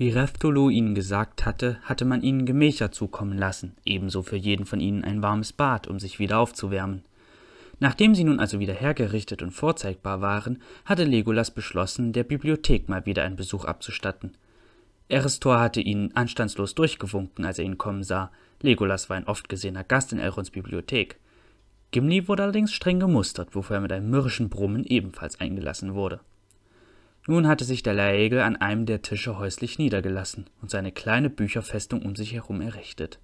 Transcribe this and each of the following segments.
Wie Reftolo ihnen gesagt hatte, hatte man ihnen Gemächer zukommen lassen, ebenso für jeden von ihnen ein warmes Bad, um sich wieder aufzuwärmen. Nachdem sie nun also wieder hergerichtet und vorzeigbar waren, hatte Legolas beschlossen, der Bibliothek mal wieder einen Besuch abzustatten. Erestor hatte ihn anstandslos durchgewunken, als er ihn kommen sah. Legolas war ein oft gesehener Gast in Elrons Bibliothek. Gimli wurde allerdings streng gemustert, wofür er mit einem mürrischen Brummen ebenfalls eingelassen wurde. Nun hatte sich der Laegel an einem der Tische häuslich niedergelassen und seine kleine Bücherfestung um sich herum errichtet.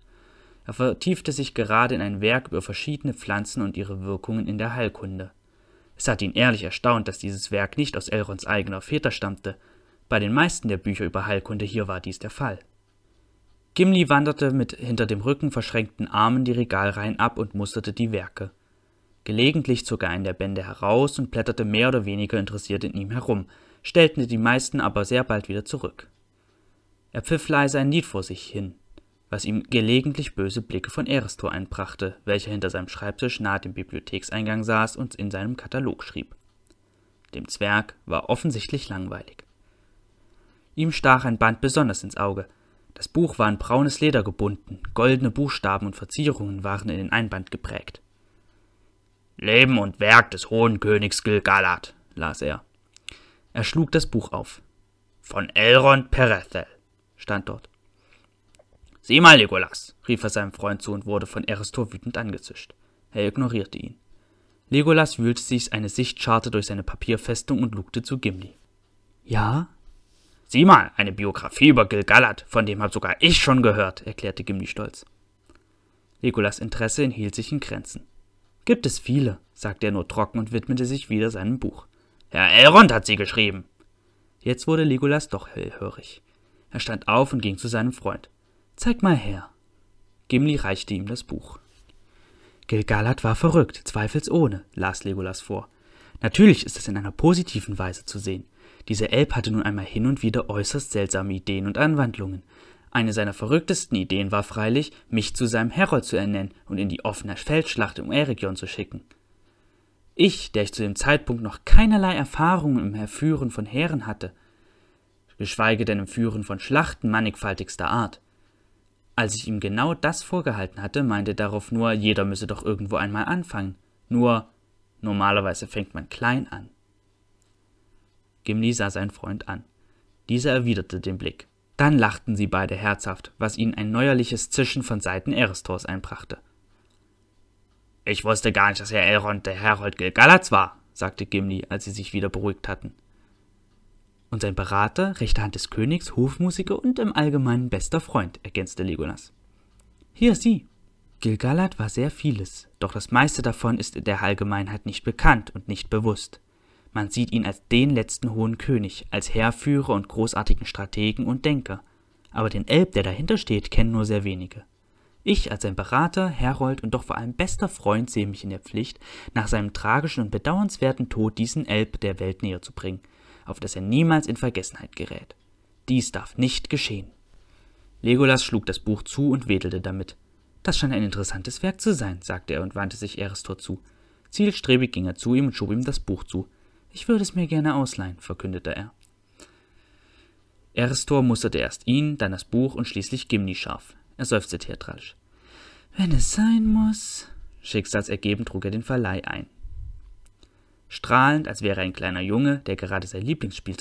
Er vertiefte sich gerade in ein Werk über verschiedene Pflanzen und ihre Wirkungen in der Heilkunde. Es hat ihn ehrlich erstaunt, dass dieses Werk nicht aus Elrons eigener Väter stammte. Bei den meisten der Bücher über Heilkunde hier war dies der Fall. Gimli wanderte mit hinter dem Rücken verschränkten Armen die Regalreihen ab und musterte die Werke. Gelegentlich zog er einen der Bände heraus und blätterte mehr oder weniger interessiert in ihm herum, stellten die meisten aber sehr bald wieder zurück. Er pfiff leise ein Lied vor sich hin, was ihm gelegentlich böse Blicke von Erestor einbrachte, welcher hinter seinem Schreibtisch nahe dem Bibliothekseingang saß und in seinem Katalog schrieb. Dem Zwerg war offensichtlich langweilig. Ihm stach ein Band besonders ins Auge. Das Buch war in braunes Leder gebunden, goldene Buchstaben und Verzierungen waren in den Einband geprägt. Leben und Werk des hohen Königs Gilgalad, las er. Er schlug das Buch auf. Von Elrond Perethel stand dort. Sieh mal, Legolas, rief er seinem Freund zu und wurde von Erestor wütend angezischt. Er ignorierte ihn. Legolas wühlte sich eine Sichtscharte durch seine Papierfestung und lugte zu Gimli. Ja? Sieh mal, eine Biografie über Gilgalad, von dem hab sogar ich schon gehört, erklärte Gimli stolz. Legolas Interesse enthielt sich in Grenzen. Gibt es viele, sagte er nur trocken und widmete sich wieder seinem Buch. Herr Elrond hat sie geschrieben. Jetzt wurde Legolas doch hellhörig. Er stand auf und ging zu seinem Freund. Zeig mal her. Gimli reichte ihm das Buch. Gilgalad war verrückt, zweifelsohne, las Legolas vor. Natürlich ist es in einer positiven Weise zu sehen. Dieser Elb hatte nun einmal hin und wieder äußerst seltsame Ideen und Anwandlungen. Eine seiner verrücktesten Ideen war freilich, mich zu seinem Herold zu ernennen und in die offene Feldschlacht um Eregion zu schicken. Ich, der ich zu dem Zeitpunkt noch keinerlei Erfahrung im Herführen von Heeren hatte, geschweige denn im Führen von Schlachten mannigfaltigster Art. Als ich ihm genau das vorgehalten hatte, meinte er darauf nur, jeder müsse doch irgendwo einmal anfangen. Nur, normalerweise fängt man klein an. Gimli sah seinen Freund an. Dieser erwiderte den Blick. Dann lachten sie beide herzhaft, was ihnen ein neuerliches Zischen von Seiten Erestors einbrachte. Ich wusste gar nicht, dass Herr Elrond der Herold Gilgalatz war, sagte Gimli, als sie sich wieder beruhigt hatten. Und sein Berater, rechte Hand des Königs, Hofmusiker und im Allgemeinen bester Freund, ergänzte Legolas. Hier sieh. Gilgalad war sehr vieles, doch das meiste davon ist der Allgemeinheit nicht bekannt und nicht bewusst. Man sieht ihn als den letzten hohen König, als Heerführer und großartigen Strategen und Denker. Aber den Elb, der dahinter steht, kennen nur sehr wenige. Ich als sein Berater, Herold und doch vor allem bester Freund sehe mich in der Pflicht, nach seinem tragischen und bedauernswerten Tod diesen Elb der Welt näher zu bringen, auf dass er niemals in Vergessenheit gerät. Dies darf nicht geschehen. Legolas schlug das Buch zu und wedelte damit. Das scheint ein interessantes Werk zu sein, sagte er und wandte sich Erestor zu. Zielstrebig ging er zu ihm und schob ihm das Buch zu. Ich würde es mir gerne ausleihen, verkündete er. Erestor musterte erst ihn, dann das Buch und schließlich Gimli scharf. Er seufzte theatralisch. Wenn es sein muss. Schicksalsergeben trug er den Verleih ein. Strahlend, als wäre er ein kleiner Junge, der gerade sein Lieblingsspiel